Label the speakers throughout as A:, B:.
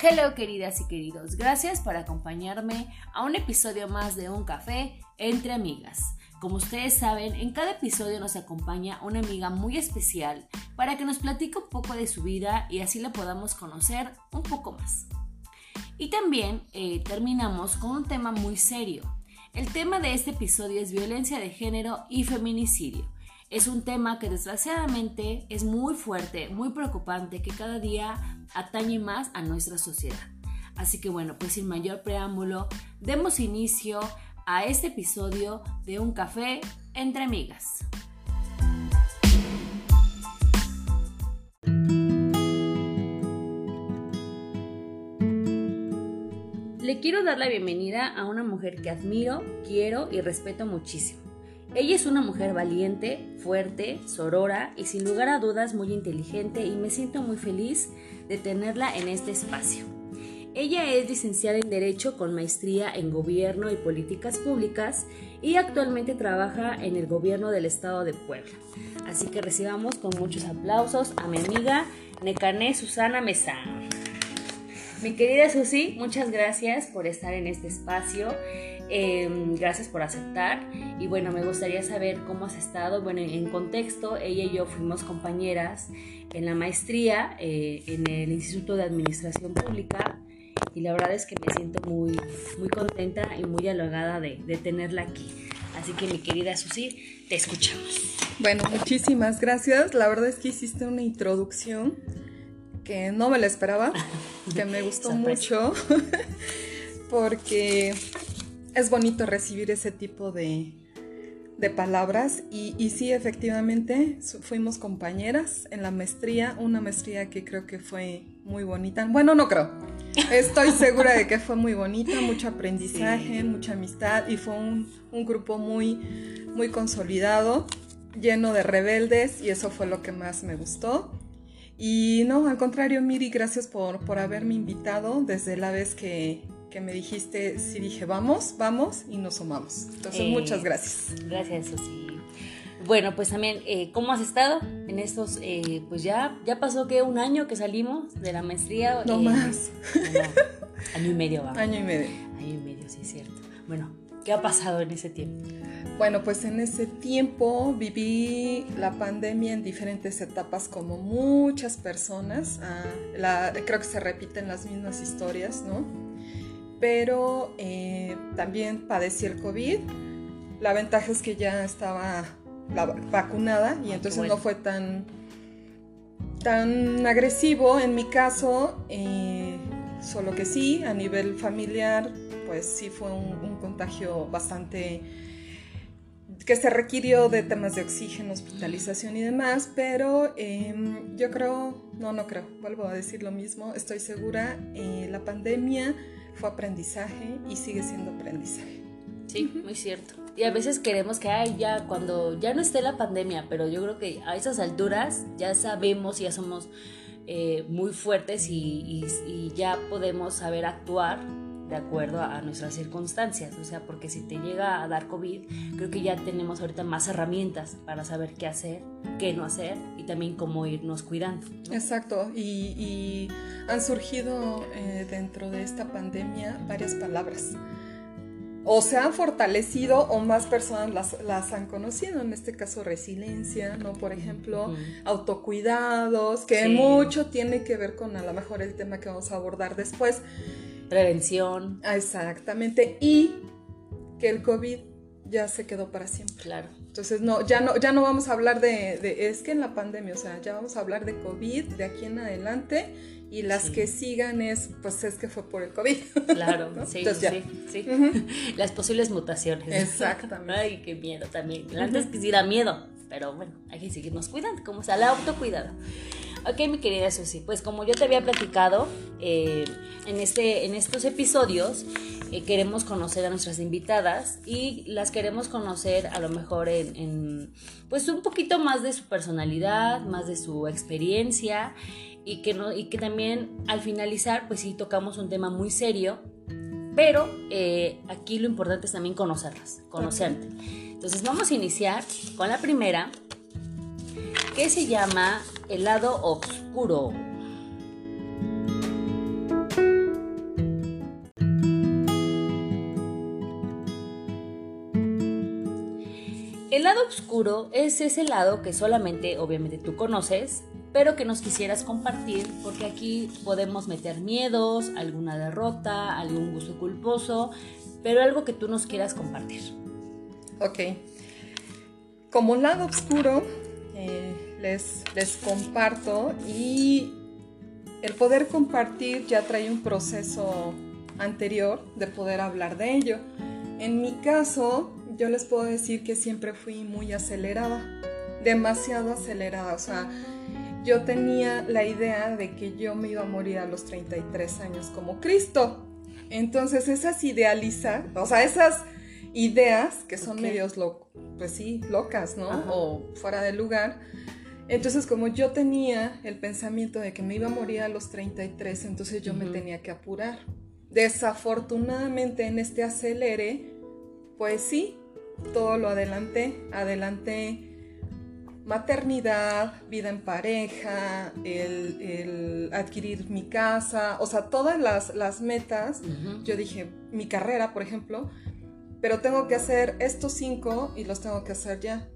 A: Hello queridas y queridos, gracias por acompañarme a un episodio más de Un Café entre Amigas. Como ustedes saben, en cada episodio nos acompaña una amiga muy especial para que nos platique un poco de su vida y así la podamos conocer un poco más. Y también eh, terminamos con un tema muy serio. El tema de este episodio es violencia de género y feminicidio. Es un tema que desgraciadamente es muy fuerte, muy preocupante, que cada día atañe más a nuestra sociedad. Así que bueno, pues sin mayor preámbulo, demos inicio a este episodio de Un Café entre Amigas. Le quiero dar la bienvenida a una mujer que admiro, quiero y respeto muchísimo. Ella es una mujer valiente, fuerte, sorora y sin lugar a dudas muy inteligente y me siento muy feliz de tenerla en este espacio. Ella es licenciada en Derecho con maestría en Gobierno y Políticas Públicas y actualmente trabaja en el Gobierno del Estado de Puebla. Así que recibamos con muchos aplausos a mi amiga Necané Susana Mesa. Mi querida Susi, muchas gracias por estar en este espacio. Em, gracias por aceptar. Y bueno, me gustaría saber cómo has estado. Bueno, en contexto, ella y yo fuimos compañeras en la maestría eh, en el Instituto de Administración Pública. Y la verdad es que me siento muy, muy contenta y muy halagada de, de tenerla aquí. Así que mi querida Susi, te escuchamos.
B: Bueno, muchísimas gracias. La verdad es que hiciste una introducción que no me la esperaba, que me gustó mucho, porque es bonito recibir ese tipo de, de palabras y, y, sí, efectivamente, fuimos compañeras en la maestría, una maestría que creo que fue muy bonita. Bueno, no creo. Estoy segura de que fue muy bonita, mucho aprendizaje, mucha amistad y fue un, un, grupo muy, muy consolidado, lleno de rebeldes y eso fue lo que más me gustó. Y no, al contrario, Miri, gracias por, por haberme invitado desde la vez que, que me dijiste, sí dije, vamos, vamos y nos sumamos. Entonces, eh, muchas gracias.
A: Gracias, Susi. Bueno, pues también, eh, ¿cómo has estado en estos, eh, pues ya, ya pasó que un año que salimos de la maestría?
B: No más.
A: año y medio, vamos.
B: Año y medio.
A: Año y medio, sí, es cierto. Bueno, ¿qué ha pasado en ese tiempo?
B: Bueno, pues en ese tiempo viví la pandemia en diferentes etapas como muchas personas. Ah, la, creo que se repiten las mismas historias, ¿no? Pero eh, también padecí el COVID. La ventaja es que ya estaba la, vacunada y entonces bueno. no fue tan, tan agresivo en mi caso. Eh, solo que sí, a nivel familiar, pues sí fue un, un contagio bastante que se requirió de temas de oxígeno, hospitalización y demás, pero eh, yo creo, no, no creo, vuelvo a decir lo mismo, estoy segura, eh, la pandemia fue aprendizaje y sigue siendo aprendizaje.
A: Sí, muy cierto. Y a veces queremos que ay, ya cuando ya no esté la pandemia, pero yo creo que a esas alturas ya sabemos, ya somos eh, muy fuertes y, y, y ya podemos saber actuar de acuerdo a nuestras circunstancias, o sea, porque si te llega a dar COVID, creo que ya tenemos ahorita más herramientas para saber qué hacer, qué no hacer y también cómo irnos cuidando.
B: ¿no? Exacto, y, y, han surgido eh, dentro de esta pandemia varias palabras. O se han fortalecido o más personas las, las han conocido, en este caso resiliencia, ¿no? Por ejemplo, autocuidados, que sí. mucho tiene que ver con a lo mejor el tema que vamos a abordar después
A: prevención.
B: Exactamente. Y que el COVID ya se quedó para siempre.
A: Claro.
B: Entonces, no, ya no, ya no vamos a hablar de, de, es que en la pandemia, o sea, ya vamos a hablar de COVID de aquí en adelante y las sí. que sigan es, pues es que fue por el COVID.
A: Claro, ¿no? sí, Entonces, sí, sí. Uh -huh. Las posibles mutaciones.
B: Exactamente.
A: Ay, qué miedo también. Antes uh -huh. que sí da miedo, pero bueno, hay que seguirnos cuidando, como sea, el autocuidado. Ok, mi querida Susi, pues como yo te había platicado eh, en, este, en estos episodios, eh, queremos conocer a nuestras invitadas y las queremos conocer a lo mejor en, en, pues un poquito más de su personalidad, más de su experiencia y que, no, y que también al finalizar, pues sí tocamos un tema muy serio, pero eh, aquí lo importante es también conocerlas, conocerte. Entonces vamos a iniciar con la primera, que se llama El lado oscuro. El lado oscuro es ese lado que solamente obviamente tú conoces, pero que nos quisieras compartir, porque aquí podemos meter miedos, alguna derrota, algún gusto culposo, pero algo que tú nos quieras compartir.
B: Ok. Como lado oscuro, eh, les, les comparto y el poder compartir ya trae un proceso anterior de poder hablar de ello. En mi caso, yo les puedo decir que siempre fui muy acelerada, demasiado acelerada, o sea, yo tenía la idea de que yo me iba a morir a los 33 años como Cristo. Entonces esas idealizas, o sea, esas ideas que son medios, pues sí, locas, ¿no? O fuera de lugar. Entonces como yo tenía el pensamiento de que me iba a morir a los 33, entonces yo me tenía que apurar. Desafortunadamente en este acelere, pues sí, todo lo adelanté, adelanté maternidad, vida en pareja, el, adquirir mi casa, o sea, todas las, metas, yo dije, mi carrera, por ejemplo, pero tengo que hacer estos cinco y los tengo que hacer ya.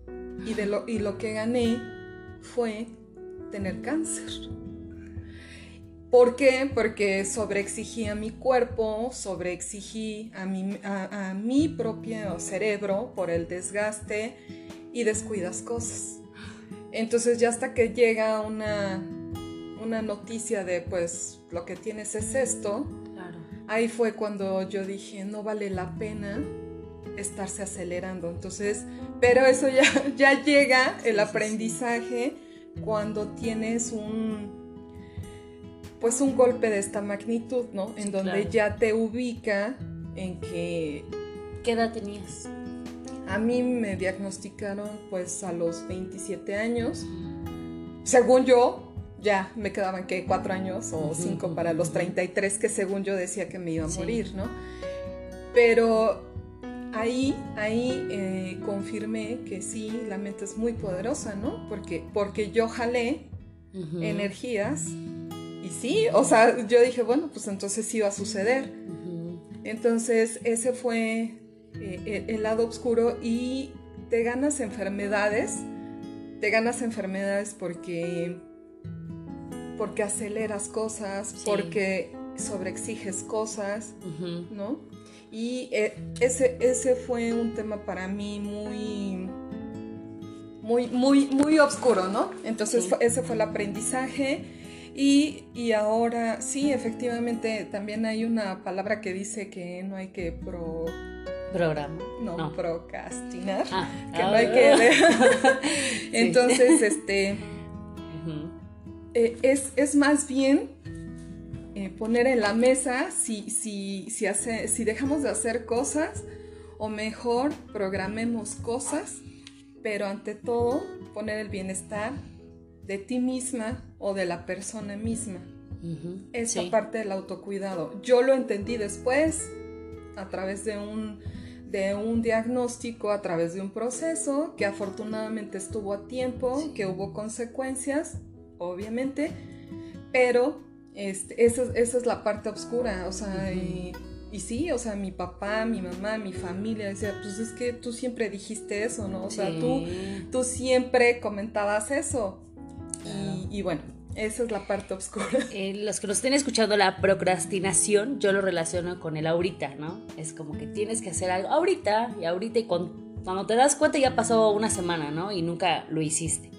B: Y, de lo, y lo que gané fue tener cáncer. ¿Por qué? Porque sobreexigí a mi cuerpo, sobreexigí a mi, a, a mi propio cerebro por el desgaste y descuidas cosas. Entonces ya hasta que llega una, una noticia de pues lo que tienes es esto, ahí fue cuando yo dije no vale la pena estarse acelerando. Entonces, pero eso ya, ya llega el aprendizaje cuando tienes un pues un golpe de esta magnitud, ¿no? En donde ya te ubica en que...
A: ¿Qué edad tenías?
B: A mí me diagnosticaron pues a los 27 años. Según yo, ya me quedaban que cuatro años o cinco para los 33 que según yo decía que me iba a morir, ¿no? Pero ahí, ahí eh, confirmé que sí, la mente es muy poderosa, ¿no? Porque, porque yo jalé energías y sí, o sea, yo dije, bueno, pues entonces sí iba a suceder. Entonces ese fue eh, el lado oscuro y te ganas enfermedades, te ganas enfermedades porque, porque aceleras cosas, porque sobreexiges cosas, ¿no? Y eh, ese, ese fue un tema para mí muy, muy, muy, muy oscuro, ¿no? Entonces ese fue el aprendizaje. Y, y, ahora sí, efectivamente, también hay una palabra que dice que no hay que pro,
A: programa.
B: No, procrastinar. Ah, que no hay que ver. Entonces, este. Eh, es, más bien eh, poner en la mesa si, si, si, hace, si dejamos de hacer cosas o mejor programemos cosas, pero ante todo poner el bienestar de ti misma o de la persona misma. Esa parte del autocuidado. Yo lo entendí después a través de un de un diagnóstico a través de un proceso que afortunadamente estuvo a tiempo, que hubo consecuencias, obviamente, pero este, esa, es la parte oscura, o sea, y, sí, o sea, mi papá, mi mamá, mi familia decía, pues es que tú siempre dijiste eso, ¿no? O sea, tú, tú siempre comentabas eso. y bueno, esa es la parte oscura.
A: Eh, los que nos estén escuchando la procrastinación, yo lo relaciono con el ahorita, ¿no? Es como que tienes que hacer algo ahorita y ahorita y cuando te das cuenta ya pasó una semana, ¿no? Y nunca lo hiciste.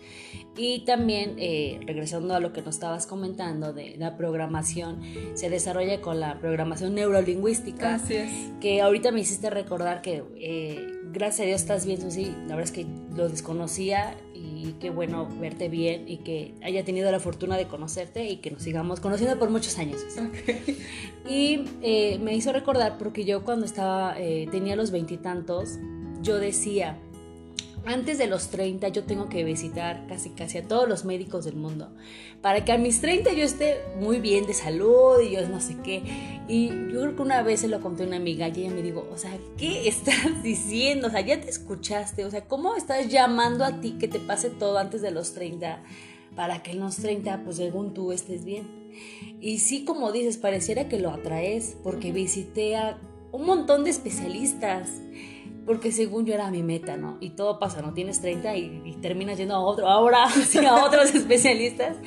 A: Y también, eh, regresando a lo que nos estabas comentando de la programación, se desarrolla con la programación neurolingüística.
B: Así es.
A: Que ahorita me hiciste recordar que, eh, gracias a Dios, estás bien, Susi. La verdad es que lo desconocía y qué bueno verte bien y que haya tenido la fortuna de conocerte y que nos sigamos conociendo por muchos años. Y eh, me hizo recordar porque yo cuando estaba, tenía los veintitantos, yo decía, antes de los 30 yo tengo que visitar casi casi a todos los médicos del mundo para que a mis 30 yo esté muy bien de salud y yo no sé qué. Y yo creo que una vez se lo conté a una amiga y ella me dijo, o sea, ¿qué estás diciendo? O sea, ya te escuchaste, o sea, ¿cómo estás llamando a ti que te pase todo antes de los 30 para que en los 30 pues según tú estés bien? Y sí, como dices, pareciera que lo atraes porque visité a un montón de especialistas porque según yo era mi meta, ¿no? Y todo pasa, ¿no? Tienes 30 y, terminas yendo a otro, ahora, sí, a otros especialistas,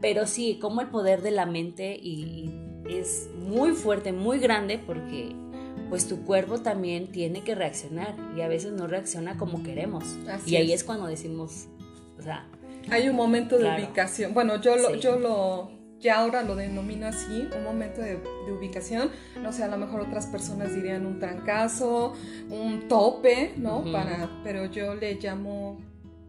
A: pero sí, como el poder de la mente y, es muy fuerte, muy grande, porque pues tu cuerpo también tiene que reaccionar y a veces no reacciona como queremos. y ahí es. cuando decimos, o sea...
B: Hay un momento de ubicación. Bueno, yo lo, yo lo, ya ahora lo denomino así, un momento de, ubicación. No sé, a lo mejor otras personas dirían un trancazo, un tope, ¿no? Para, pero yo le llamo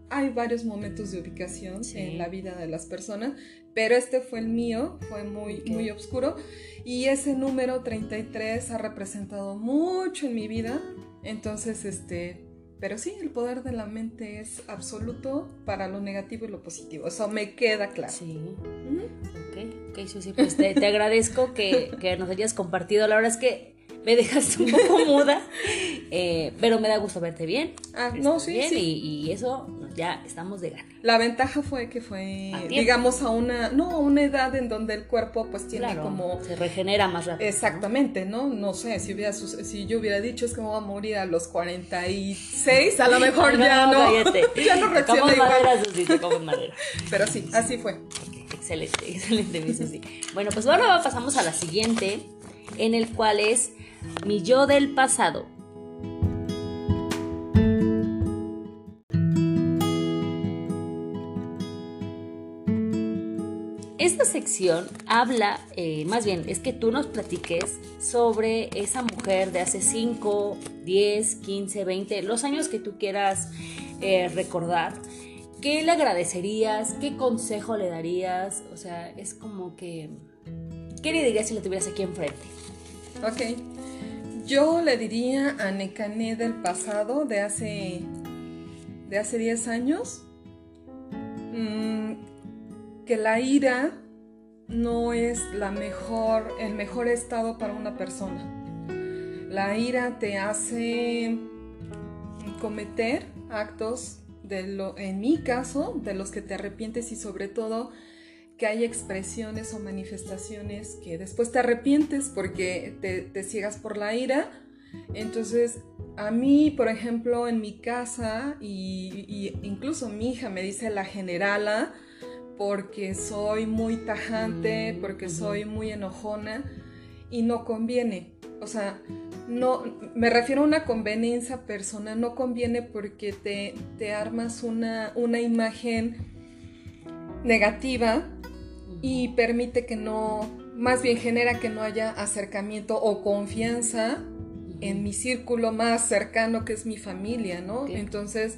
B: hay varios momentos de ubicación en la vida de las personas, pero este fue el mío, fue muy, muy oscuro. Y ese número 33 ha representado mucho en mi vida, entonces, este, pero sí, el poder de la mente es absoluto para lo negativo y lo positivo, eso me queda claro.
A: Sí. Ok, ok, Susi, pues te, agradezco que, que nos hayas compartido, la verdad es que me dejaste un poco muda, eh, pero me da gusto verte bien.
B: Ah, no, sí,
A: sí. Y, eso ya estamos de gana.
B: La ventaja fue que fue, digamos, a una, no, a una edad en donde el cuerpo pues tiene como...
A: Se regenera más rápido.
B: Exactamente, ¿no? No, sé, si, hubiera, si yo hubiera dicho es que me voy a morir a los 46, a lo mejor ya no, ya no reacciona igual. Madera, Susi, madera. Pero sí, así fue.
A: excelente, excelente, mi Susi. Bueno, pues ahora pasamos a la siguiente, en el cual es mi yo del pasado. Esta sección habla, eh, más bien, es que tú nos platiques sobre esa mujer de hace 5, 10, 15, 20, los años que tú quieras eh, recordar. ¿Qué le agradecerías? ¿Qué consejo le darías? O sea, es como que... ¿Qué le dirías si lo tuvieras aquí enfrente?
B: Ok. Yo le diría a Nekané del pasado, de hace, de hace 10 años, mm, que la ira no es la mejor, el mejor estado para una persona. La ira te hace cometer actos, de lo, en mi caso, de los que te arrepientes y sobre todo que hay expresiones o manifestaciones que después te arrepientes porque te, ciegas por la ira. Entonces, a mí, por ejemplo, en mi casa, y, incluso mi hija me dice la generala, porque soy muy tajante, mm, porque soy muy enojona, y no conviene. O sea, no, me refiero a una conveniencia personal, no conviene porque te, te armas una, una imagen negativa y permite que no, más bien genera que no haya acercamiento o confianza en mi círculo más cercano que es mi familia, ¿no? Entonces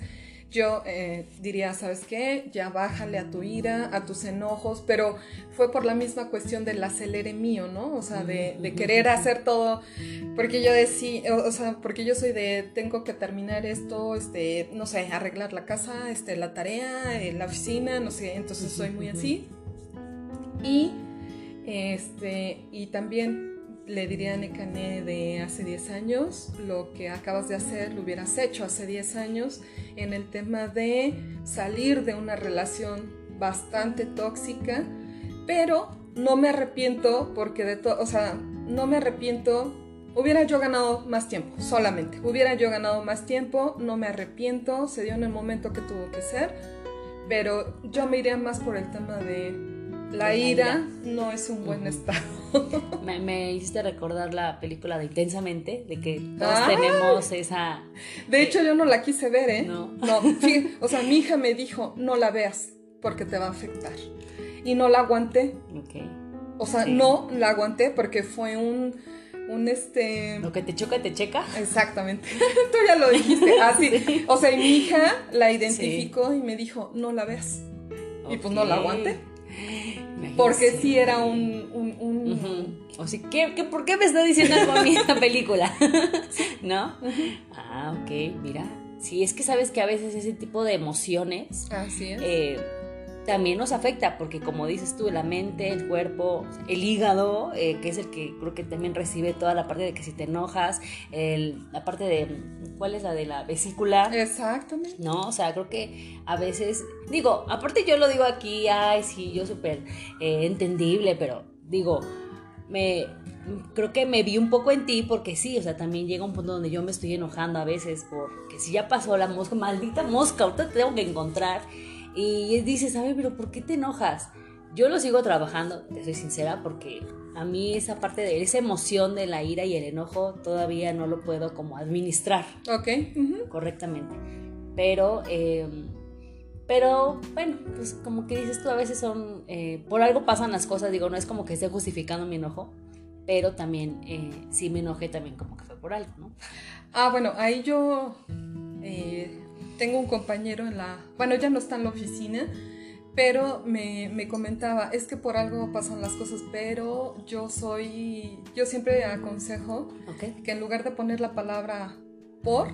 B: yo eh, diría, ¿sabes qué? Ya bájale a tu ira, a tus enojos, pero fue por la misma cuestión del acelere mío, ¿no? O sea, de, querer hacer todo, porque yo decía, o, sea, porque yo soy de, tengo que terminar esto, este, no sé, arreglar la casa, este, la tarea, eh, la oficina, no sé, entonces soy muy así. Y, este, y también le diría a Nekane de hace 10 años, lo que acabas de hacer lo hubieras hecho hace 10 años en el tema de salir de una relación bastante tóxica, pero no me arrepiento porque de todo, o sea, no me arrepiento, hubiera yo ganado más tiempo, solamente, hubiera yo ganado más tiempo, no me arrepiento, se dio en el momento que tuvo que ser, pero yo me iría más por el tema de la ira no es un buen estado.
A: Me, hiciste recordar la película de Intensamente, de que todos ah. tenemos esa...
B: De hecho, yo no la quise ver, ¿eh? No. No, o sea, mi hija me dijo, no la veas porque te va a afectar. Y no la aguanté. Ok. O sea, no la aguanté porque fue un un este...
A: Lo que te choca, te checa.
B: Exactamente. Tú ya lo dijiste. Así. O sea, y mi hija la identificó y me dijo, no la veas. Y pues no la aguanté. Porque sí era un...
A: O sea, ¿qué, por qué me está diciendo algo a mí esta película? ¿No? Ah, ok, mira. Sí, es que sabes que a veces ese tipo de emociones...
B: Así es.
A: Eh, también nos afecta, porque como dices tú, la mente, el cuerpo, el hígado, eh, que es el que creo que también recibe toda la parte de que si te enojas, la parte de, ¿cuál es la de la vesícula?
B: Exactamente.
A: No, o sea, creo que a veces, digo, aparte yo lo digo aquí, ay, sí, yo súper eh, entendible, pero digo, me, creo que me vi un poco en ti porque sí, o sea, también llega un punto donde yo me estoy enojando a veces porque si ya pasó la mosca, maldita mosca, ahorita te tengo que encontrar. Y dices, a ver, pero ¿por qué te enojas? Yo lo sigo trabajando, te soy sincera, porque a mí esa parte de esa emoción de la ira y el enojo todavía no lo puedo como administrar.
B: Ok.
A: Correctamente. Pero, eh, pero bueno, pues como que dices tú, a veces son, eh, por algo pasan las cosas, digo, no es como que esté justificando mi enojo, pero también eh, sí me enojé también como que fue por algo, ¿no?
B: Ah, bueno, ahí yo tengo un compañero en la, bueno, ya no está en la oficina, pero me, me, comentaba, es que por algo pasan las cosas, pero yo soy, yo siempre aconsejo que en lugar de poner la palabra por,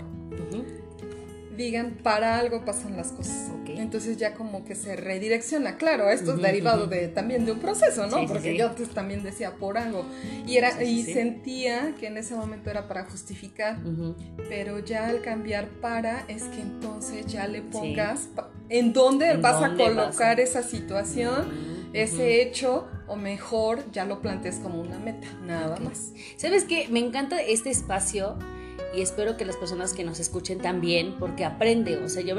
B: digan para algo pasan las cosas. Entonces ya como que se redirecciona. Claro, esto es derivado de, también de un proceso, ¿no? Porque yo pues, también decía por algo. Y, era, y sentía que en ese momento era para justificar, pero ya al cambiar para es que entonces ya le pongas en dónde vas a colocar esa situación. Ese hecho, o mejor, ya lo plantees como una meta, nada más.
A: ¿Sabes qué? Me encanta este espacio y espero que las personas que nos escuchen también, porque aprende, o sea, yo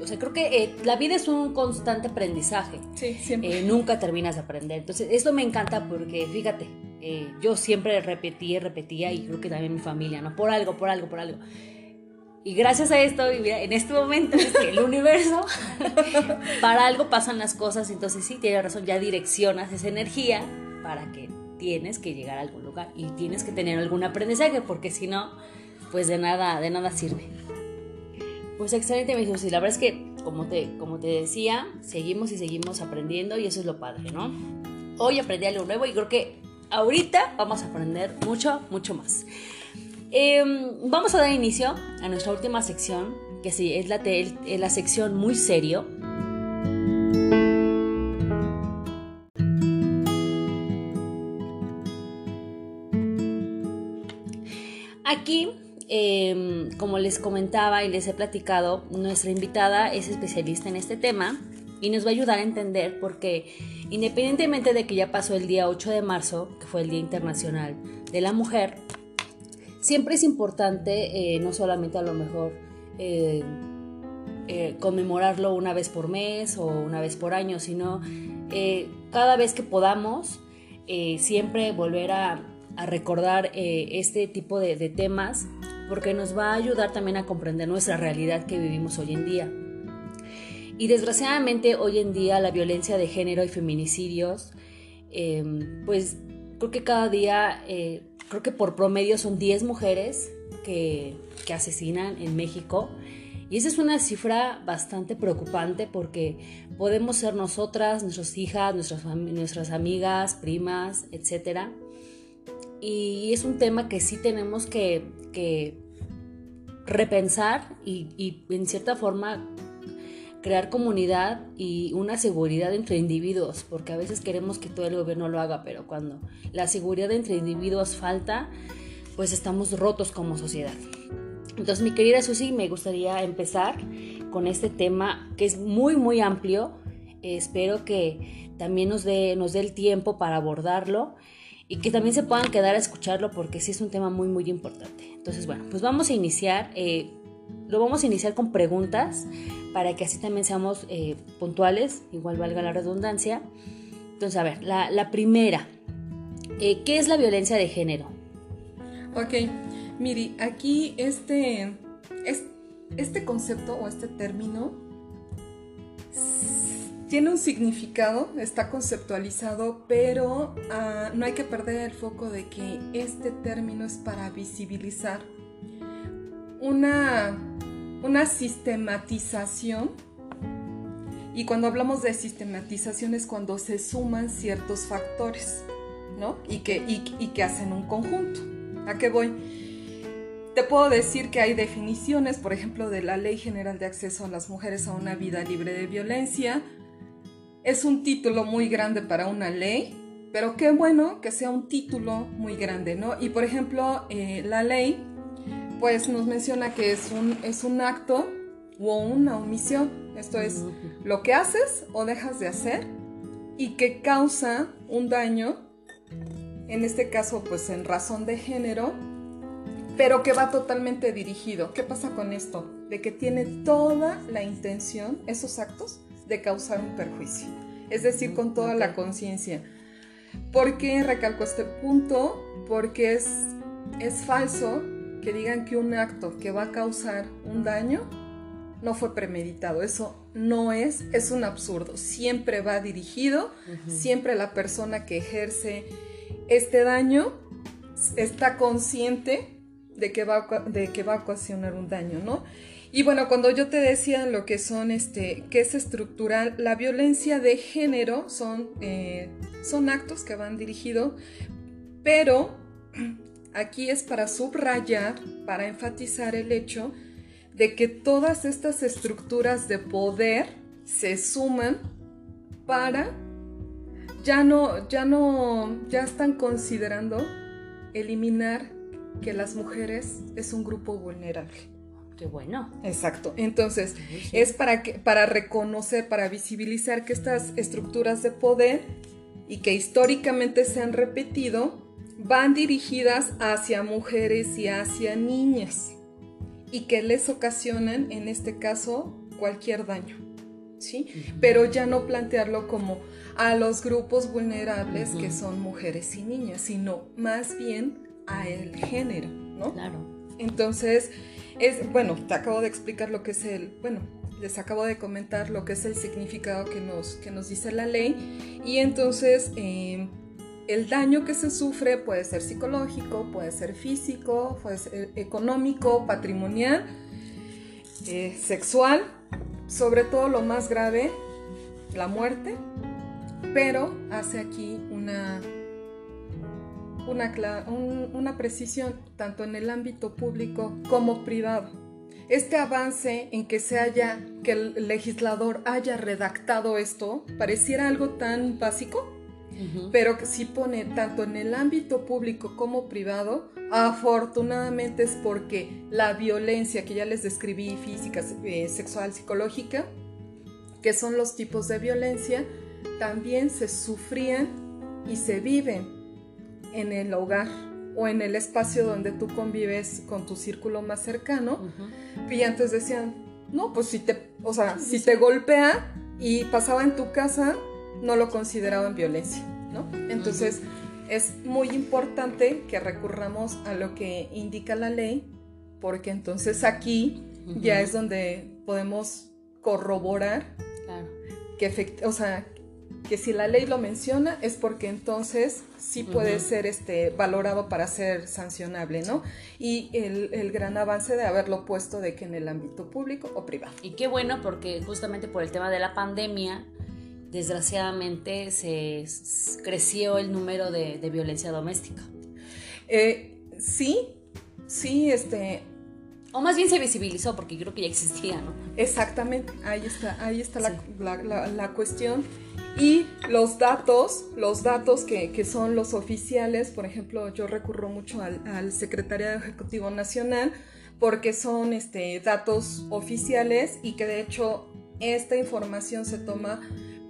A: o sea, creo que eh, la vida es un constante aprendizaje.
B: Sí, siempre.
A: Eh, nunca terminas de aprender. Entonces, esto me encanta porque, fíjate, eh, yo siempre repetía, repetía y creo que también mi familia, ¿no? Por algo, por algo, por algo. Y gracias a esto, en este momento, el universo, para algo pasan las cosas. Entonces, sí, tienes razón, ya direccionas esa energía para que tienes que llegar a algún lugar y tienes que tener algún aprendizaje, porque si no pues de nada, de nada sirve. Pues excelente, mi Susi. La verdad es que, como te, como te decía, seguimos y seguimos aprendiendo y eso es lo padre, ¿no? Hoy aprendí algo nuevo y creo que ahorita vamos a aprender mucho, mucho más. Em, vamos a dar inicio a nuestra última sección, que sí, es la, es la sección muy serio. Aquí Em, como les comentaba y les he platicado, nuestra invitada es especialista en este tema y nos va a ayudar a entender porque independientemente de que ya pasó el día 8 de marzo, que fue el Día Internacional de la Mujer, siempre es importante eh, no solamente a lo mejor eh, eh, conmemorarlo una vez por mes o una vez por año, sino cada vez que podamos siempre volver a, recordar este tipo de temas porque nos va a ayudar también a comprender nuestra realidad que vivimos hoy en día. Y desgraciadamente hoy en día la violencia de género y feminicidios, em, pues creo que cada día, eh, creo que por promedio son 10 mujeres que, asesinan en México. Y esa es una cifra bastante preocupante porque podemos ser nosotras, nuestras hijas, nuestras, nuestras amigas, primas, etc. Y es un tema que sí tenemos que, repensar y, en cierta forma crear comunidad y una seguridad entre individuos, porque a veces queremos que todo el gobierno lo haga, pero cuando la seguridad entre individuos falta, pues estamos rotos como sociedad. Entonces, mi querida Susi, me gustaría empezar con este tema que es muy, muy amplio. espero que también nos dé, nos dé el tiempo para abordarlo y que también se puedan quedar a escucharlo porque sí es un tema muy muy importante. Entonces bueno, pues vamos a iniciar, eh, lo vamos a iniciar con preguntas para que así también seamos eh, puntuales, igual valga la redundancia. Entonces a ver, la, primera, eh, ¿qué es la violencia de género?
B: Ok, miri, aquí este, este concepto o este término tiene un significado, está conceptualizado, pero ah, no hay que perder el foco de que este término es para visibilizar una, una sistematización. Y cuando hablamos de sistematización es cuando se suman ciertos factores, ¿no? Y que, y que hacen un conjunto. ¿A qué voy? Te puedo decir que hay definiciones, por ejemplo, de la Ley General de Acceso a las Mujeres a una Vida Libre de Violencia, es un título muy grande para una ley, pero qué bueno que sea un título muy grande, ¿no? Y por ejemplo, eh, la ley, pues nos menciona que es un, es un acto o una omisión. Esto es lo que haces o dejas de hacer y que causa un daño en este caso pues en razón de género, pero que va totalmente dirigido. ¿Qué pasa con esto? De que tiene toda la intención, esos actos, de causar un perjuicio. Es decir, con toda la conciencia. ¿Por qué recalco este punto? Porque es, es falso que digan que un acto que va a causar un daño no fue premeditado. Eso no es, es un absurdo. Siempre va dirigido, siempre la persona que ejerce este daño está consciente de que va, de que va a ocasionar un daño, ¿no? Y bueno, cuando yo te decía lo que son, este, que es estructural, la violencia de género son, eh, son actos que van dirigidos, pero aquí es para subrayar, para enfatizar el hecho de que todas estas estructuras de poder se suman para ya no, ya no, ya están considerando eliminar que las mujeres es un grupo vulnerable.
A: Qué bueno.
B: Exacto. Entonces, es para que, para reconocer, para visibilizar que estas estructuras de poder y que históricamente se han repetido, van dirigidas hacia mujeres y hacia niñas y que les ocasionan, en este caso, cualquier daño. ¿Sí? Pero ya no plantearlo como a los grupos vulnerables que son mujeres y niñas, sino más bien a el género, ¿no?
A: Claro.
B: Entonces, es, bueno, te acabo de explicar lo que es el, bueno, les acabo de comentar lo que es el significado que nos, que nos dice la ley. Y entonces eh, el daño que se sufre puede ser psicológico, puede ser físico, puede ser económico, patrimonial, eh, sexual, sobre todo lo más grave, la muerte, pero hace aquí una, una, una precisión tanto en el ámbito público como privado. Este avance en que se haya, que el legislador haya redactado esto, pareciera algo tan básico, pero que sí pone tanto en el ámbito público como privado, afortunadamente es porque la violencia que ya les describí, física, eh, sexual, psicológica, que son los tipos de violencia, también se sufrían y se viven en el hogar o en el espacio donde tú convives con tu círculo más cercano. Y antes decían, no, pues si te, o sea, si te golpea y pasaba en tu casa, no lo consideraban violencia, ¿no? Entonces, es muy importante que recurramos a lo que indica la ley, porque entonces aquí ya es donde podemos corroborar que, o sea, que si la ley lo menciona es porque entonces sí puede ser este, valorado para ser sancionable, ¿no? Y el, el, gran avance de haberlo puesto de que en el ámbito público o privado.
A: Y qué bueno porque justamente por el tema de la pandemia, desgraciadamente se creció el número de, violencia doméstica.
B: Eh, sí, sí, este...
A: O más bien se visibilizó porque creo que ya existía, ¿no?
B: Exactamente, ahí está, ahí está la, cuestión. Y los datos, los datos que, son los oficiales, por ejemplo, yo recurro mucho al, al Secretariado Ejecutivo Nacional porque son este, datos oficiales y que de hecho esta información se toma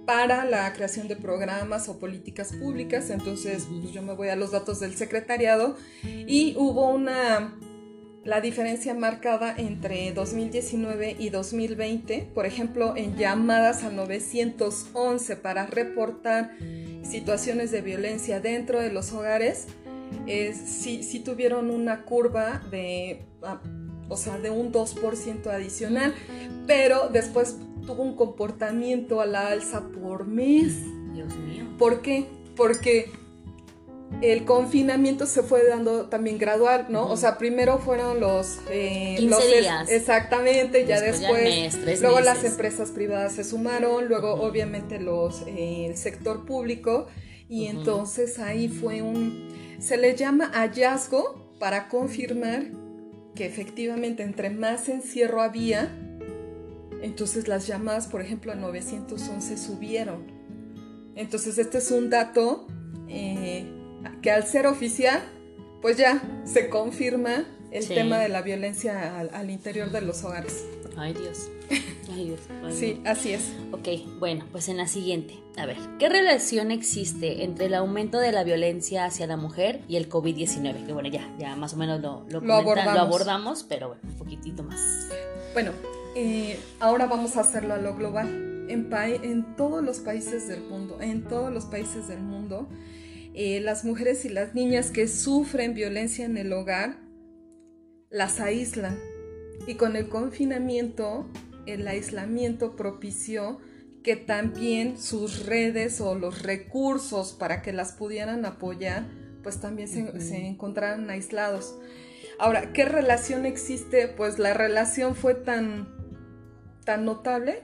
B: para la creación de programas o políticas públicas. Entonces, pues, yo me voy a los datos del secretariado y hubo una la diferencia marcada entre 2019 y 2020, por ejemplo, en llamadas a 911 para reportar situaciones de violencia dentro de los hogares, sí, tuvieron una curva de, ah, o sea, de un 2% adicional, pero después tuvo un comportamiento a la alza por mes.
A: Dios mío.
B: ¿Por qué? Porque el confinamiento se fue dando también gradual, ¿no? O sea, primero fueron los...
A: Eh, días.
B: Exactamente, ya después... luego las empresas privadas se sumaron, luego obviamente los, eh, el sector público, y entonces ahí fue un... Se le llama hallazgo para confirmar que efectivamente entre más encierro había, entonces las llamadas, por ejemplo, a 911 subieron. Entonces este es un dato eh, que al ser oficial, pues ya se confirma el tema de la violencia al, interior de los hogares.
A: Ay Dios. Ay Dios.
B: sí, así es.
A: Ok, bueno, pues en la siguiente. A ver, ¿qué relación existe entre el aumento de la violencia hacia la mujer y el COVID-19? Que bueno, ya, ya más o menos lo, lo, abordamos. pero bueno, un poquitito más.
B: Bueno, eh, ahora vamos a hacerlo a lo global. En, en todos los países del mundo, en todos los países del mundo, eh, las mujeres y las niñas que sufren violencia en el hogar las aíslan. Y con el confinamiento, el aislamiento propició que también sus redes o los recursos para que las pudieran apoyar, pues también se, se encontraran aislados. Ahora, ¿qué relación existe? Pues la relación fue tan, tan notable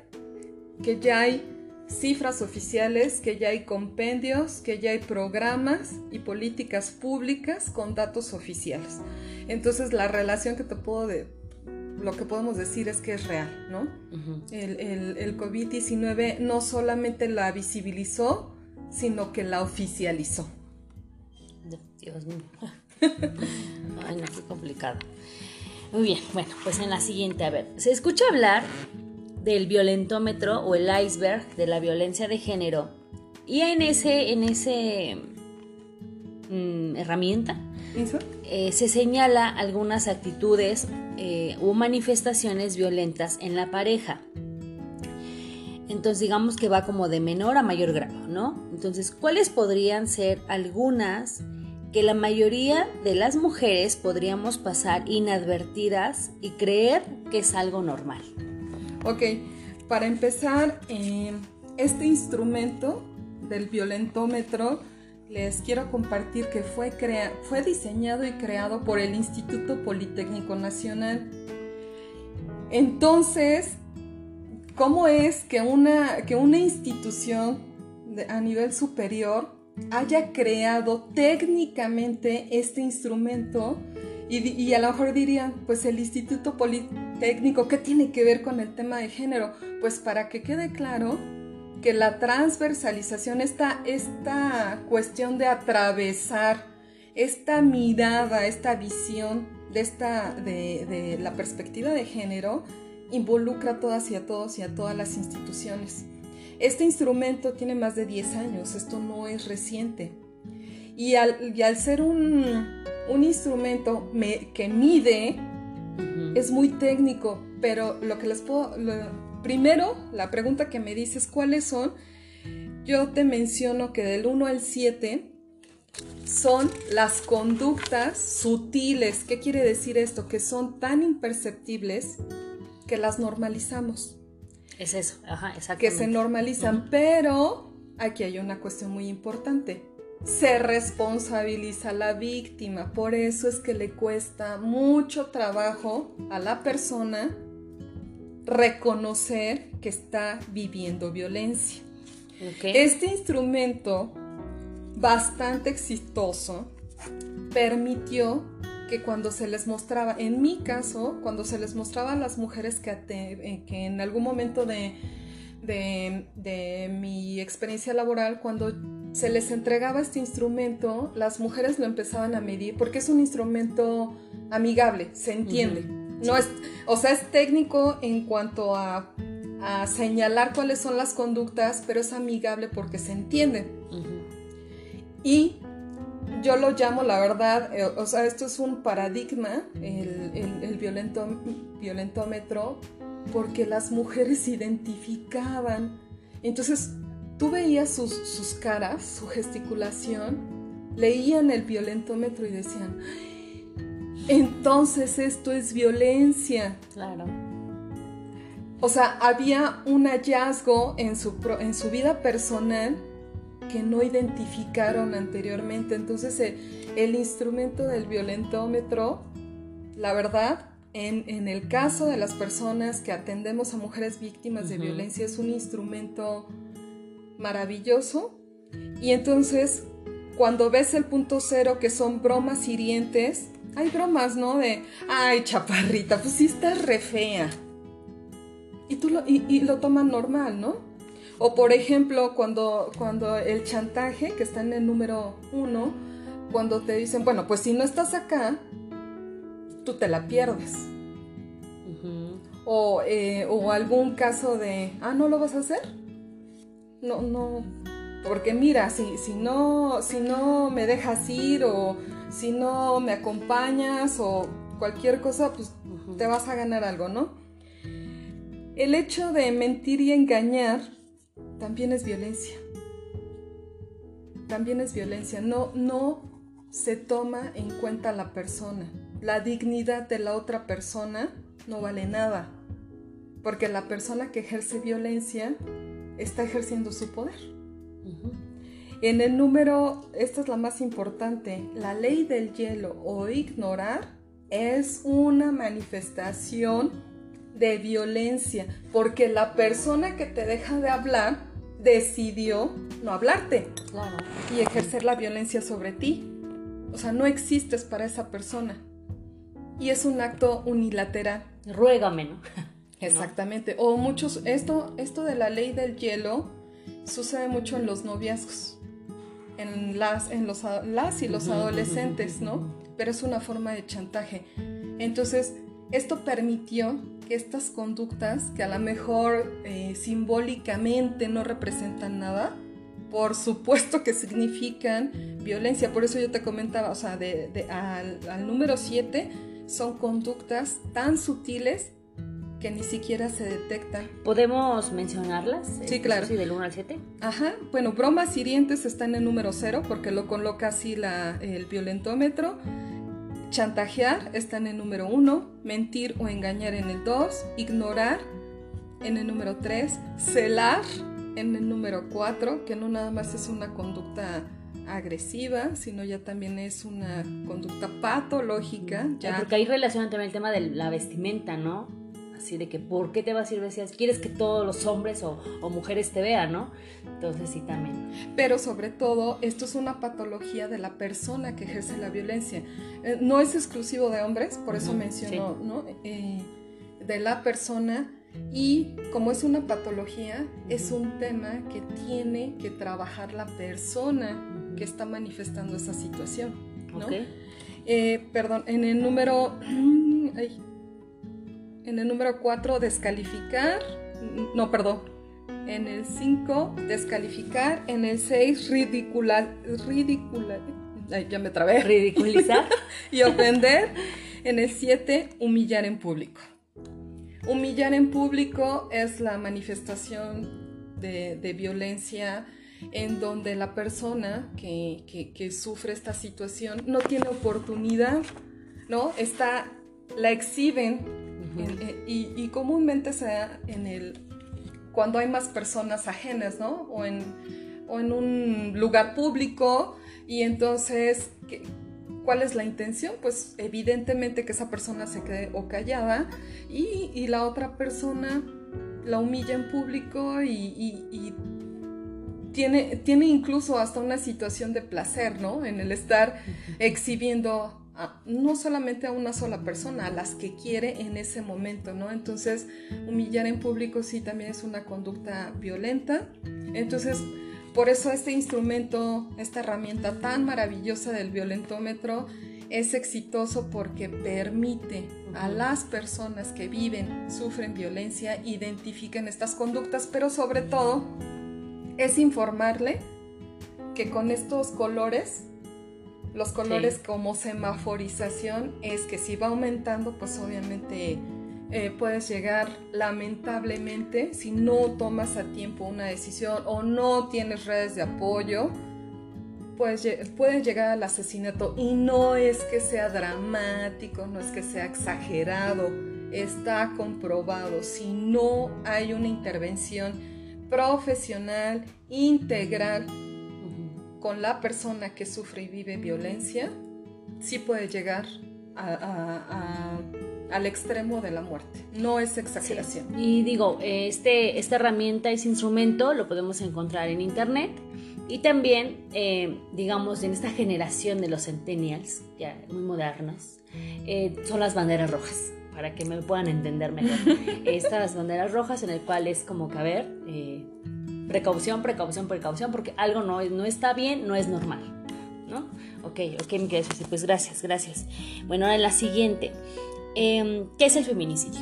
B: que ya hay cifras oficiales, que ya hay compendios, que ya hay programas y políticas públicas con datos oficiales. Entonces la relación que te puedo de, lo que podemos decir es que es real, ¿no? El, el COVID-19 no solamente la visibilizó, sino que la oficializó.
A: Dios mío. Ay, no, qué complicado. Muy bien, bueno, pues en la siguiente, a ver, se escucha hablar del violentómetro o el iceberg de la violencia de género. Y en ese, en ese mm, herramienta eh, se señala algunas actitudes eh, o manifestaciones violentas en la pareja. Entonces digamos que va como de menor a mayor grado, ¿no? Entonces, ¿cuáles podrían ser algunas que la mayoría de las mujeres podríamos pasar inadvertidas y creer que es algo normal?
B: Ok, para empezar, eh, este instrumento del violentómetro les quiero compartir que fue, fue diseñado y creado por el Instituto Politécnico Nacional. Entonces, ¿cómo es que una, que una institución a nivel superior haya creado técnicamente este instrumento? Y, a lo mejor dirían, pues el Instituto Politécnico, ¿qué tiene que ver con el tema de género? Pues para que quede claro que la transversalización, esta, esta cuestión de atravesar esta mirada, esta visión de, esta, de, de la perspectiva de género, involucra a todas y a todos y a todas las instituciones. Este instrumento tiene más de 10 años, esto no es reciente. Y al, y al ser un, un instrumento que mide es muy técnico, pero lo que les puedo... primero, la pregunta que me dices, ¿cuáles son? Yo te menciono que del 1 al 7 son las conductas sutiles. ¿Qué quiere decir esto? Que son tan imperceptibles que las normalizamos.
A: Es eso, ajá,
B: Que se normalizan, pero aquí hay una cuestión muy importante se responsabiliza a la víctima. Por eso es que le cuesta mucho trabajo a la persona reconocer que está viviendo violencia. Este instrumento, bastante exitoso, permitió que cuando se les mostraba, en mi caso, cuando se les mostraba a las mujeres que, eh, que en algún momento de, de mi experiencia laboral, cuando se les entregaba este instrumento, las mujeres lo empezaban a medir porque es un instrumento amigable, se entiende. No es, o sea, es técnico en cuanto a, señalar cuáles son las conductas, pero es amigable porque se entiende. Y yo lo llamo, la verdad, eh, o sea, esto es un paradigma, el, el, violentómetro, porque las mujeres identificaban. Entonces, Tú veías sus, caras, su gesticulación, leían el violentómetro y decían, entonces esto es violencia.
A: Claro.
B: O sea, había un hallazgo en su, en su vida personal que no identificaron anteriormente. Entonces el, el instrumento del violentómetro, la verdad, en, el caso de las personas que atendemos a mujeres víctimas de violencia, es un instrumento maravilloso. Y entonces, cuando ves el punto cero, que son bromas hirientes, hay bromas, ¿no? De, ay, chaparrita, pues sí estás re fea. Y, tú lo, y, lo toman normal, ¿no? O por ejemplo, cuando, cuando el chantaje, que está en el número uno, cuando te dicen, bueno, pues si no estás acá, tú te la pierdes. O, eh, o algún caso de, ah, ¿no lo vas a hacer? No, no, porque mira, si, si, no, si no me dejas ir o si no me acompañas o cualquier cosa, pues te vas a ganar algo, ¿no? El hecho de mentir y engañar también es violencia. También es violencia. No, no se toma en cuenta la persona. La dignidad de la otra persona no vale nada. Porque la persona que ejerce violencia está ejerciendo su poder. En el número, esta es la más importante, la ley del hielo o ignorar es una manifestación de violencia, porque la persona que te deja de hablar decidió no hablarte y ejercer la violencia sobre ti. O sea, no existes para esa persona. Y es un acto unilateral.
A: Ruégame, ¿no?
B: Exactamente. O muchos, esto, esto de la ley del hielo sucede mucho en los noviazgos, en las, en los, las y los adolescentes, ¿no? Pero es una forma de chantaje. Entonces, esto permitió que estas conductas, que a lo mejor eh, simbólicamente no representan nada, por supuesto que significan violencia. Por eso yo te comentaba, o sea, de, al, al número 7 son conductas tan sutiles que ni siquiera se detectan.
A: ¿Podemos mencionarlas?
B: Sí, eh, claro.
A: Sí, del 1 al 7.
B: Ajá. Bueno, bromas hirientes está en el número 0 porque lo coloca así la, el violentómetro. Chantajear está en el número 1. Mentir o engañar en el 2. Ignorar en el número 3. Celar en el número 4, que no nada más es una conducta agresiva, sino ya también es una conducta patológica. Ya.
A: Porque ahí relaciona también el tema de la vestimenta, ¿no? Así de que ¿por qué te vas a ir vestida? ¿Quieres que todos los hombres o, mujeres te vean, no? Entonces sí también.
B: Pero sobre todo, esto es una patología de la persona que ejerce la violencia. Eh, no es exclusivo de hombres, por eso mencionó, ¿no? Eh, de la persona y como es una patología, es un tema que tiene que trabajar la persona que está manifestando esa situación, ¿no? Eh, perdón, en el número... Ay, en el número 4, descalificar. No, perdón. En el 5, descalificar. En el 6, ridicula, ridicula, ya me trabé.
A: Ridiculizar.
B: y ofender. En el 7, humillar en público. Humillar en público es la manifestación de, violencia en donde la persona que, que, sufre esta situación no tiene oportunidad, ¿no? Está, la exhiben eh, y, comúnmente se da en el, cuando hay más personas ajenas, ¿no? O en, o en un lugar público y entonces, ¿cuál es la intención? Pues evidentemente que esa persona se quede o callada y, y la otra persona la humilla en público y, y tiene, tiene, incluso hasta una situación de placer, ¿no? En el estar exhibiendo no solamente a una sola persona, a las que quiere en ese momento, ¿no? Entonces, humillar en público sí también es una conducta violenta. Entonces, por eso este instrumento, esta herramienta tan maravillosa del violentómetro es exitoso porque permite a las personas que viven, sufren violencia, identifiquen estas conductas, pero sobre todo es informarle que con estos colores los colores como semaforización es que si va aumentando, pues obviamente eh, puedes llegar lamentablemente, si no tomas a tiempo una decisión o no tienes redes de apoyo, puedes, puedes llegar al asesinato. Y no es que sea dramático, no es que sea exagerado, está comprobado. Si no hay una intervención profesional, integral, con la persona que sufre y vive violencia, sí puede llegar al extremo de la muerte. No es exageración.
A: Y digo, este, esta herramienta, este instrumento, lo podemos encontrar en internet. Y también, eh, digamos, en esta generación de los centennials, ya muy modernos, eh, son las banderas rojas, para que me puedan entender mejor. Estas banderas rojas en el cual es como que, a ver, eh, precaución, precaución, precaución, porque algo no, no está bien, no es normal, ¿no? Ok, ok, mi querida pues gracias, gracias. Bueno, ahora la siguiente. Em, ¿Qué es el feminicidio?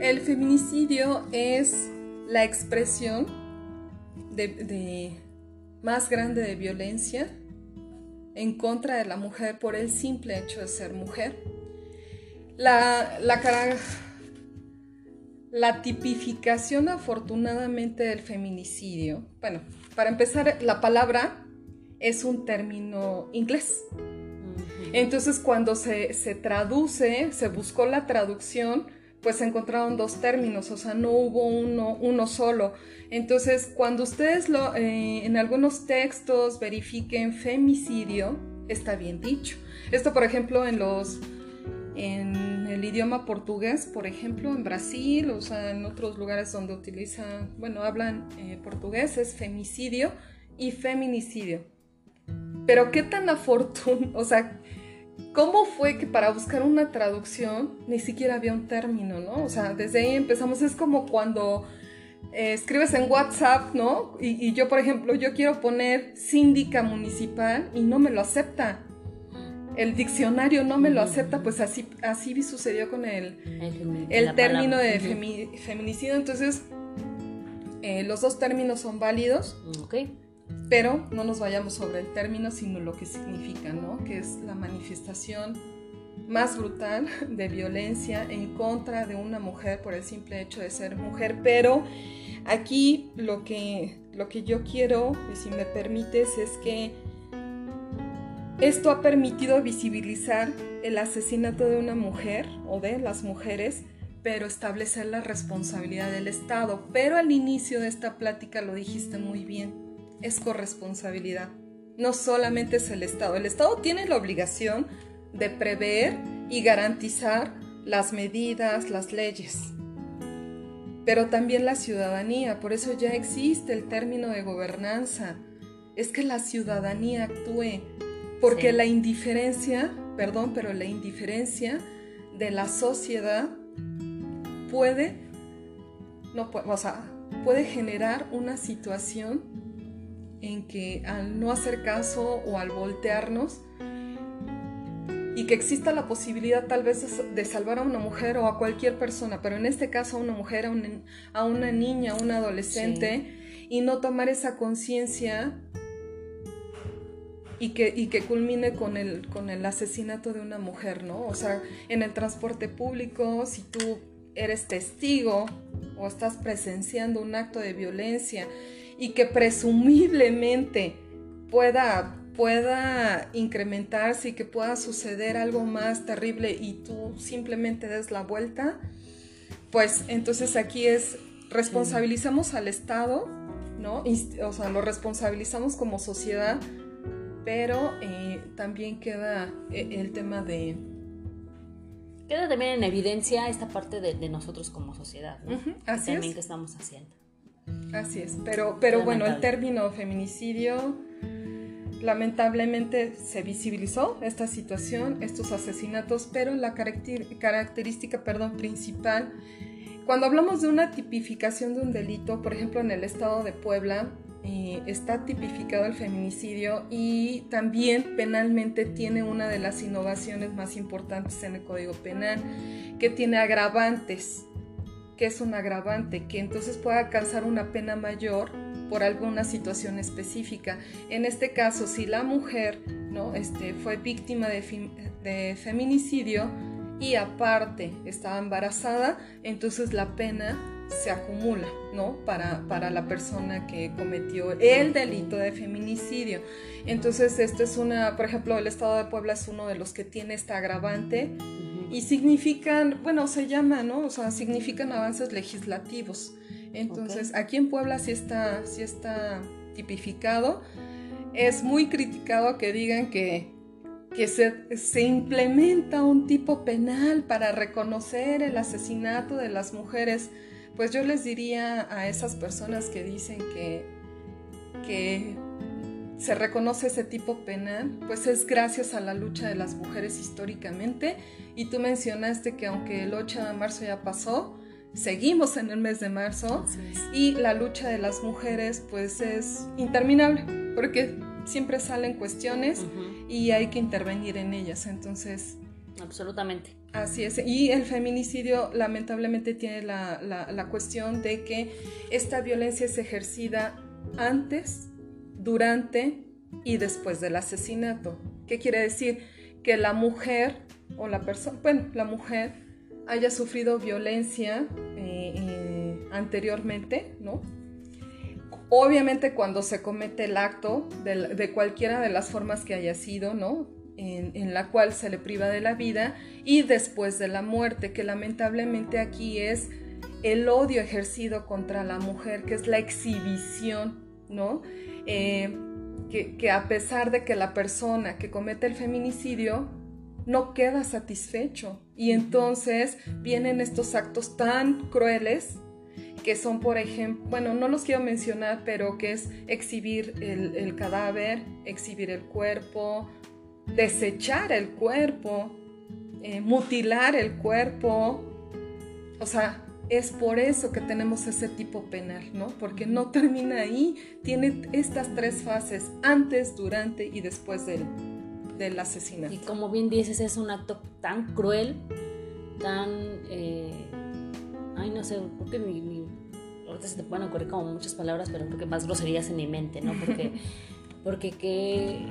B: El feminicidio es la expresión de, más grande de violencia en contra de la mujer por el simple hecho de ser mujer. La, la, la tipificación afortunadamente del feminicidio, bueno, para empezar, la palabra es un término inglés. Entonces cuando se, se traduce, se buscó la traducción, pues se encontraron dos términos, o sea, no hubo uno, uno solo. Entonces, cuando ustedes lo, eh, en algunos textos verifiquen femicidio, está bien dicho. Esto, por ejemplo, en los en el idioma portugués, por ejemplo, en Brasil, o sea, en otros lugares donde utilizan, bueno, hablan eh, portugués, es femicidio y feminicidio. Pero qué tan afortunado, o sea, ¿Cómo fue que para buscar una traducción ni siquiera había un término, ¿no? O sea, desde ahí empezamos, es como cuando eh, escribes en WhatsApp, ¿no? Y, yo, por ejemplo, yo quiero poner síndica municipal y no me lo acepta. El diccionario no me lo acepta, pues así, así sucedió con el, el, término de feminicidio. Entonces, eh, los dos términos son válidos.
A: Ok
B: pero no nos vayamos sobre el término, sino lo que significa, ¿no? Que es la manifestación más brutal de violencia en contra de una mujer por el simple hecho de ser mujer. Pero aquí lo que, lo que yo quiero, y si me permites, es que esto ha permitido visibilizar el asesinato de una mujer o de las mujeres, pero establecer la responsabilidad del Estado. Pero al inicio de esta plática lo dijiste muy bien es corresponsabilidad. No solamente es el Estado. El Estado tiene la obligación de prever y garantizar las medidas, las leyes. Pero también la ciudadanía. Por eso ya existe el término de gobernanza. Es que la ciudadanía actúe. Porque la indiferencia, perdón, pero la indiferencia de la sociedad puede, no, o sea, puede generar una situación en que al no hacer caso o al voltearnos, y que exista la posibilidad tal vez de salvar a una mujer o a cualquier persona, pero en este caso a una mujer, a una, niña, a un adolescente, y no tomar esa conciencia y que, y que culmine con el, con el asesinato de una mujer, ¿no? O sea, en el transporte público, si tú eres testigo o estás presenciando un acto de violencia y que presumiblemente pueda pueda incrementarse y que pueda suceder algo más terrible y tú simplemente des la vuelta, pues entonces aquí es responsabilizamos al Estado, ¿no? O sea, lo responsabilizamos como sociedad, pero eh, también queda eh, el tema de...
A: Queda también en evidencia esta parte de, nosotros como sociedad, ¿no?
B: así
A: también que estamos haciendo.
B: Así es, pero, pero bueno, el término feminicidio lamentablemente se visibilizó esta situación, estos asesinatos, pero la característica perdón, principal, cuando hablamos de una tipificación de un delito, por ejemplo en el estado de Puebla, eh, está tipificado el feminicidio y también penalmente tiene una de las innovaciones más importantes en el Código Penal, que tiene agravantes que es un agravante, que entonces pueda alcanzar una pena mayor por alguna situación específica. En este caso, si la mujer ¿no? este, fue víctima de, feminicidio y aparte estaba embarazada, entonces la pena se acumula, ¿no? Para, para la persona que cometió el delito de feminicidio. Entonces, esto es una, por ejemplo, el Estado de Puebla es uno de los que tiene esta agravante y significan, bueno, se llama, ¿no? O sea, significan avances legislativos. Entonces, aquí en Puebla sí está, sí está tipificado. Es muy criticado que digan que, que se, se, implementa un tipo penal para reconocer el asesinato de las mujeres. Pues yo les diría a esas personas que dicen que, que se reconoce ese tipo penal, pues es gracias a la lucha de las mujeres históricamente. Y tú mencionaste que aunque el 8 de marzo ya pasó, seguimos en el mes de marzo y la lucha de las mujeres pues es interminable, porque siempre salen cuestiones y hay que intervenir en ellas. Entonces...
A: Absolutamente.
B: Así es, y el feminicidio lamentablemente tiene la, la, cuestión de que esta violencia es ejercida antes, durante y después del asesinato. ¿Qué quiere decir? Que la mujer o la persona, bueno, la mujer haya sufrido violencia eh, eh, anteriormente, ¿no? Obviamente cuando se comete el acto de, cualquiera de las formas que haya sido, ¿no? En, la cual se le priva de la vida y después de la muerte, que lamentablemente aquí es el odio ejercido contra la mujer, que es la exhibición, ¿no? Eh, que, que, a pesar de que la persona que comete el feminicidio no queda satisfecho y entonces vienen estos actos tan crueles que son, por ejemplo, bueno, no los quiero mencionar, pero que es exhibir el, cadáver, exhibir el cuerpo, desechar el cuerpo, eh, mutilar el cuerpo. O sea, es por eso que tenemos ese tipo penal, ¿no? Porque no termina ahí, tiene estas tres fases, antes, durante y después del, del asesinato.
A: Y como bien dices, es un acto tan cruel, tan... Eh, ay, no sé, porque mi, mi, ahorita se te pueden ocurrir como muchas palabras, pero creo que más groserías en mi mente, ¿no? Porque, porque qué,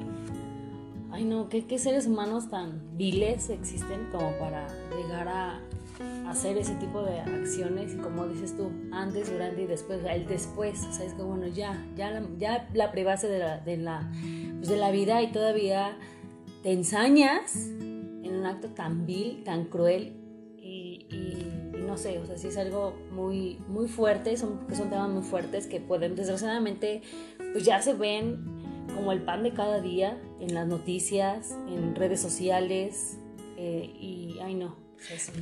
A: ay no, qué, seres humanos tan viles existen como para llegar a hacer ese tipo de acciones y como dices tú, antes, durante y después, el después, o sea, es que bueno, ya, ya la, ya la privase de la, de la, pues de la vida y todavía te ensañas en un acto tan vil, tan cruel y, no sé, o sea, sí es algo muy, muy fuerte, son, son temas muy fuertes que pueden, desgraciadamente, pues ya se ven como el pan de cada día en las noticias, en redes sociales eh, y, ay no,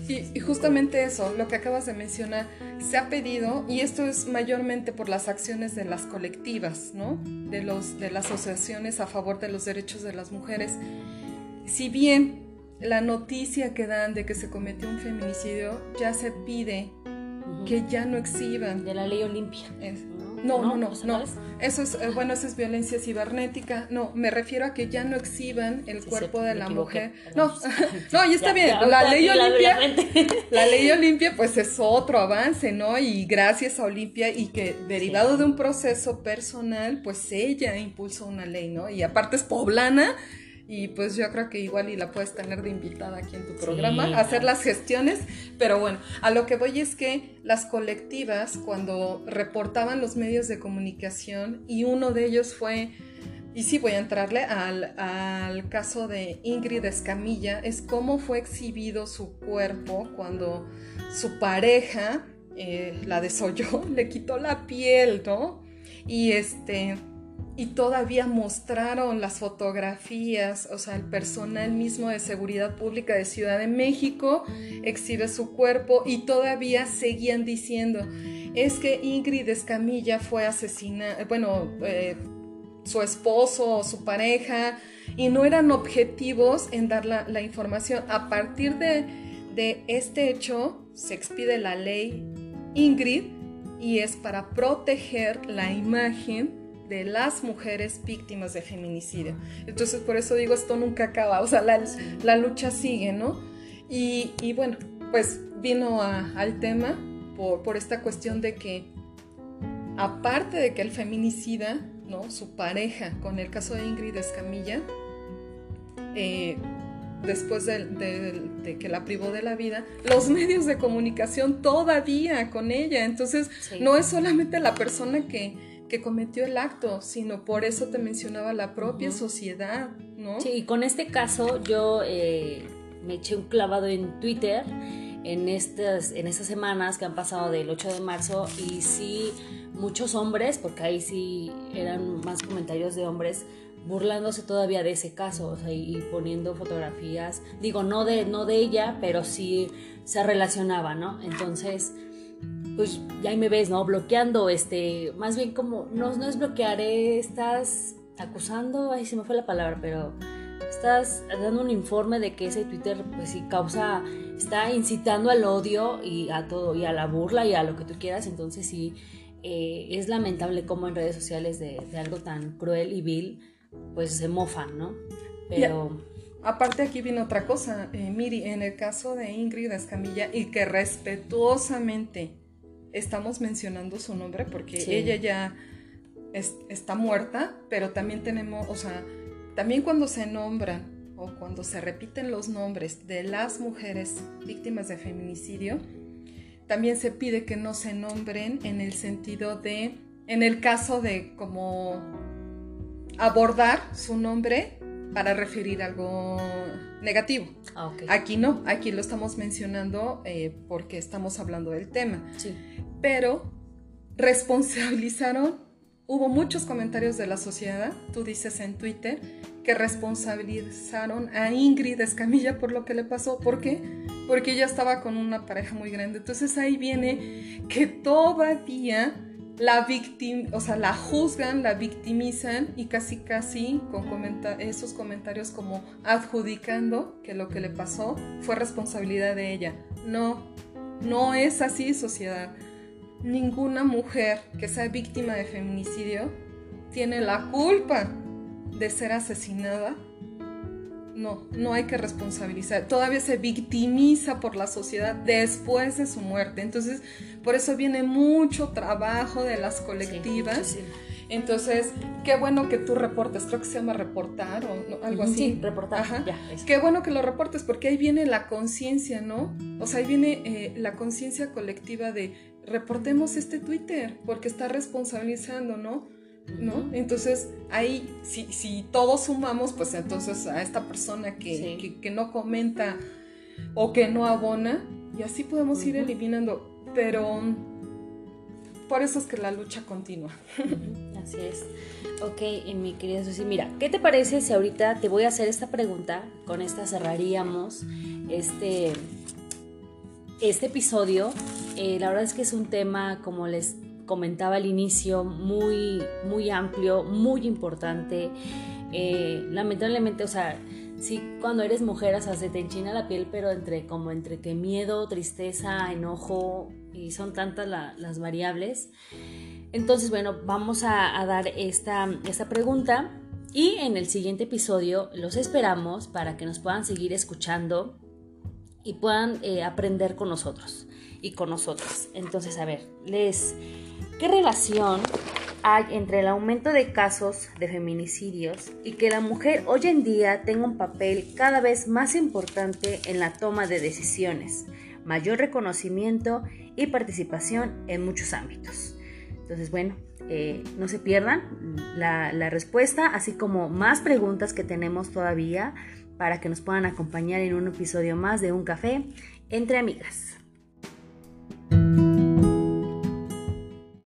B: y, justamente eso, lo que acabas de mencionar, se ha pedido, y esto es mayormente por las acciones de las colectivas, ¿no? De, los, de las asociaciones a favor de los derechos de las mujeres. Si bien la noticia que dan de que se cometió un feminicidio, ya se pide que ya no exhiban.
A: De la ley Olimpia.
B: No, no, no, no. Eso es, eh, bueno, eso es violencia cibernética. No, me refiero a que ya no exhiban el cuerpo de la mujer. No, no, y está bien. la ley Olimpia, la ley Olimpia, pues es otro avance, ¿no? Y gracias a Olimpia y que derivado de un proceso personal, pues ella impulsó una ley, ¿no? Y aparte es poblana y pues yo creo que igual y la puedes tener de invitada aquí en tu programa, hacer las gestiones, pero bueno, a lo que voy es que las colectivas cuando reportaban los medios de comunicación y uno de ellos fue, y sí voy a entrarle al, al caso de Ingrid Escamilla, es cómo fue exhibido su cuerpo cuando su pareja eh, la desolló, le quitó la piel, ¿no? Y este y todavía mostraron las fotografías, o sea, el personal mismo de seguridad pública de Ciudad de México exhibe su cuerpo y todavía seguían diciendo, es que Ingrid Escamilla fue asesinada, bueno, eh, su esposo o su pareja, y no eran objetivos en dar la, información. A partir de, de este hecho, se expide la ley Ingrid y es para proteger la imagen de las mujeres víctimas de feminicidio. Entonces, por eso digo, esto nunca acaba, o sea, la, lucha sigue, ¿no? Y, bueno, pues vino al tema por, esta cuestión de que, aparte de que el feminicida, ¿no? Su pareja, con el caso de Ingrid Escamilla, eh, después de, que la privó de la vida, los medios de comunicación todavía con ella. Entonces, no es solamente la persona que, que cometió el acto, sino por eso te mencionaba la propia sociedad, ¿no?
A: Sí, y con este caso yo eh, me eché un clavado en Twitter en estas, en estas semanas que han pasado del 8 de marzo y sí, muchos hombres, porque ahí sí eran más comentarios de hombres, burlándose todavía de ese caso, o sea, y poniendo fotografías, digo, no de, no de ella, pero sí se relacionaba, ¿no? Entonces pues ya ahí me ves, ¿no? Bloqueando, este, más bien como, no, no es bloquear, eh, estás acusando, ay, se me fue la palabra, pero estás dando un informe de que ese Twitter, pues sí, causa, está incitando al odio y a todo, y a la burla y a lo que tú quieras, entonces sí, eh, es lamentable cómo en redes sociales de, algo tan cruel y vil, pues se mofan, ¿no? Pero...
B: Aparte aquí viene otra cosa, eh, Miri, en el caso de Ingrid Escamilla y que respetuosamente estamos mencionando su nombre porque ella ya está muerta, pero también tenemos, o sea, también cuando se nombran o cuando se repiten los nombres de las mujeres víctimas de feminicidio, también se pide que no se nombren en el sentido de, en el caso de como abordar su nombre para referir algo negativo. Ah, aquí no, aquí lo estamos mencionando eh, porque estamos hablando del tema. Sí. Pero responsabilizaron, hubo muchos comentarios de la sociedad, tú dices en Twitter, que responsabilizaron a Ingrid Escamilla por lo que le pasó. ¿Por qué? Porque ella estaba con una pareja muy grande. Entonces ahí viene que todavía la o sea, la juzgan, la victimizan y casi casi con esos comentarios como adjudicando que lo que le pasó fue responsabilidad de ella. No, no es así sociedad. Ninguna mujer que sea víctima de feminicidio tiene la culpa de ser asesinada no, no hay que responsabilizar. Todavía se victimiza por la sociedad después de su muerte. Entonces, por eso viene mucho trabajo de las colectivas. Entonces, qué bueno que tú reportes, creo que se llama reportar o algo así.
A: Sí, reportar. Ajá.
B: qué bueno que lo reportes porque ahí viene la conciencia, ¿no? O sea, ahí viene eh, la conciencia colectiva de reportemos este Twitter porque está responsabilizando, ¿no? ¿no? Entonces, ahí, si, si, todos sumamos, pues entonces a esta persona que, no comenta o que no abona, y así podemos ir eliminando, pero por eso es que la lucha continúa.
A: Así es. Ok, mi querida Susi, mira, ¿qué te parece si ahorita te voy a hacer esta pregunta? Con esta cerraríamos este, este episodio. Eh, la verdad es que es un tema, como les comentaba al inicio, muy, muy amplio, muy importante. Eh, lamentablemente, o sea, sí, cuando eres mujer, o sea, se te enchina la piel, pero entre como entre que miedo, tristeza, enojo, y son tantas las variables. Entonces, bueno, vamos a, dar esta, esta pregunta y en el siguiente episodio los esperamos para que nos puedan seguir escuchando y puedan eh, aprender con nosotros y con nosotras. Entonces, a ver, les ¿Qué relación hay entre el aumento de casos de feminicidios y que la mujer hoy en día tenga un papel cada vez más importante en la toma de decisiones, mayor reconocimiento y participación en muchos ámbitos. Entonces, bueno, eh, no se pierdan la respuesta, así como más preguntas que tenemos todavía para que nos puedan acompañar en un episodio más de Un Café entre Amigas.